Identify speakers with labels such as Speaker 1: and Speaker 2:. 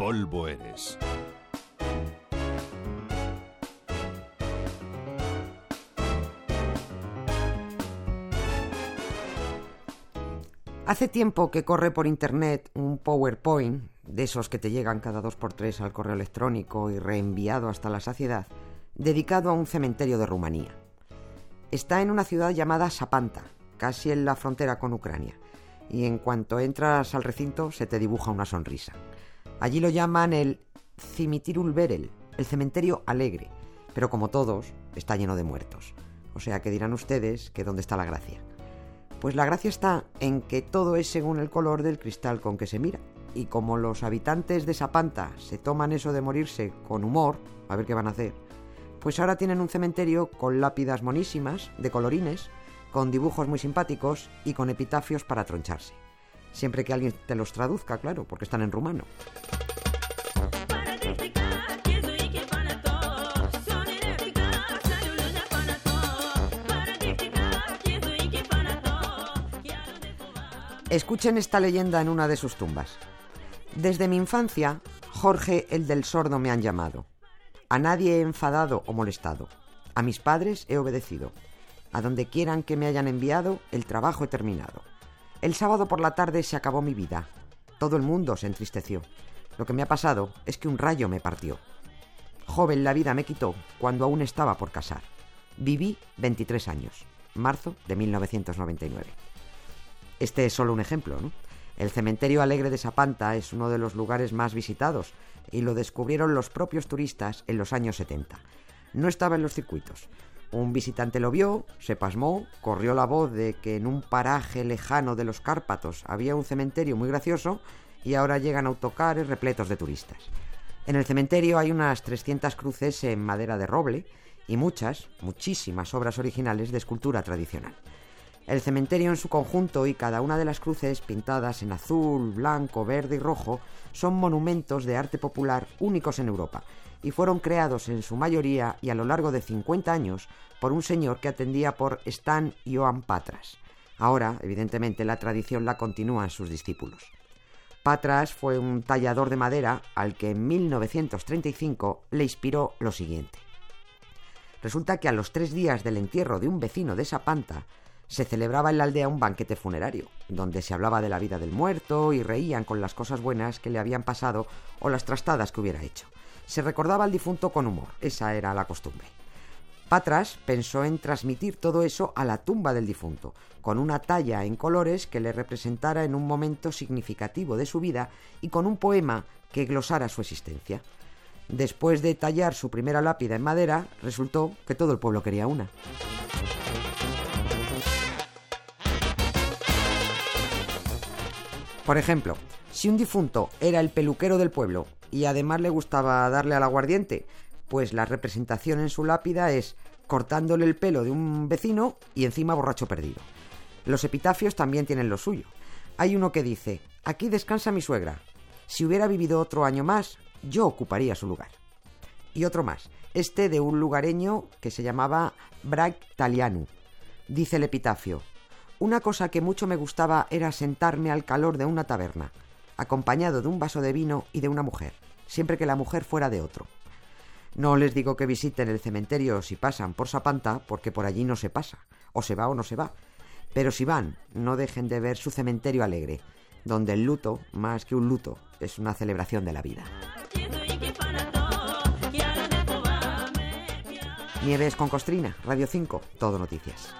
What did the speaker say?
Speaker 1: polvo eres.
Speaker 2: Hace tiempo que corre por internet un PowerPoint, de esos que te llegan cada dos por tres al correo electrónico y reenviado hasta la saciedad, dedicado a un cementerio de Rumanía. Está en una ciudad llamada Sapanta, casi en la frontera con Ucrania, y en cuanto entras al recinto se te dibuja una sonrisa. Allí lo llaman el Cimitirul Berel, el cementerio alegre, pero como todos, está lleno de muertos. O sea que dirán ustedes que dónde está la gracia. Pues la gracia está en que todo es según el color del cristal con que se mira. Y como los habitantes de Sapanta se toman eso de morirse con humor, a ver qué van a hacer, pues ahora tienen un cementerio con lápidas monísimas, de colorines, con dibujos muy simpáticos y con epitafios para troncharse. Siempre que alguien te los traduzca, claro, porque están en rumano. Escuchen esta leyenda en una de sus tumbas. Desde mi infancia, Jorge el del sordo me han llamado. A nadie he enfadado o molestado. A mis padres he obedecido. A donde quieran que me hayan enviado, el trabajo he terminado. El sábado por la tarde se acabó mi vida. Todo el mundo se entristeció. Lo que me ha pasado es que un rayo me partió. Joven la vida me quitó cuando aún estaba por casar. Viví 23 años. Marzo de 1999. Este es solo un ejemplo, ¿no? El cementerio alegre de Sapanta es uno de los lugares más visitados y lo descubrieron los propios turistas en los años 70. No estaba en los circuitos. Un visitante lo vio, se pasmó, corrió la voz de que en un paraje lejano de los Cárpatos había un cementerio muy gracioso y ahora llegan autocares repletos de turistas. En el cementerio hay unas 300 cruces en madera de roble y muchas, muchísimas obras originales de escultura tradicional. El cementerio en su conjunto y cada una de las cruces pintadas en azul, blanco, verde y rojo son monumentos de arte popular únicos en Europa y fueron creados en su mayoría y a lo largo de 50 años por un señor que atendía por Stan Joan Patras. Ahora, evidentemente, la tradición la continúan sus discípulos. Patras fue un tallador de madera al que en 1935 le inspiró lo siguiente. Resulta que a los tres días del entierro de un vecino de Sapanta, se celebraba en la aldea un banquete funerario, donde se hablaba de la vida del muerto y reían con las cosas buenas que le habían pasado o las trastadas que hubiera hecho. Se recordaba al difunto con humor, esa era la costumbre. Patras pensó en transmitir todo eso a la tumba del difunto, con una talla en colores que le representara en un momento significativo de su vida y con un poema que glosara su existencia. Después de tallar su primera lápida en madera, resultó que todo el pueblo quería una. Por ejemplo, si un difunto era el peluquero del pueblo y además le gustaba darle al aguardiente, pues la representación en su lápida es cortándole el pelo de un vecino y encima borracho perdido. Los epitafios también tienen lo suyo. Hay uno que dice, aquí descansa mi suegra. Si hubiera vivido otro año más, yo ocuparía su lugar. Y otro más, este de un lugareño que se llamaba Brag Talianu. Dice el epitafio, una cosa que mucho me gustaba era sentarme al calor de una taberna, acompañado de un vaso de vino y de una mujer, siempre que la mujer fuera de otro. No les digo que visiten el cementerio si pasan por Sapanta, porque por allí no se pasa, o se va o no se va. Pero si van, no dejen de ver su cementerio alegre, donde el luto, más que un luto, es una celebración de la vida. Nieves con Costrina, Radio 5, Todo Noticias.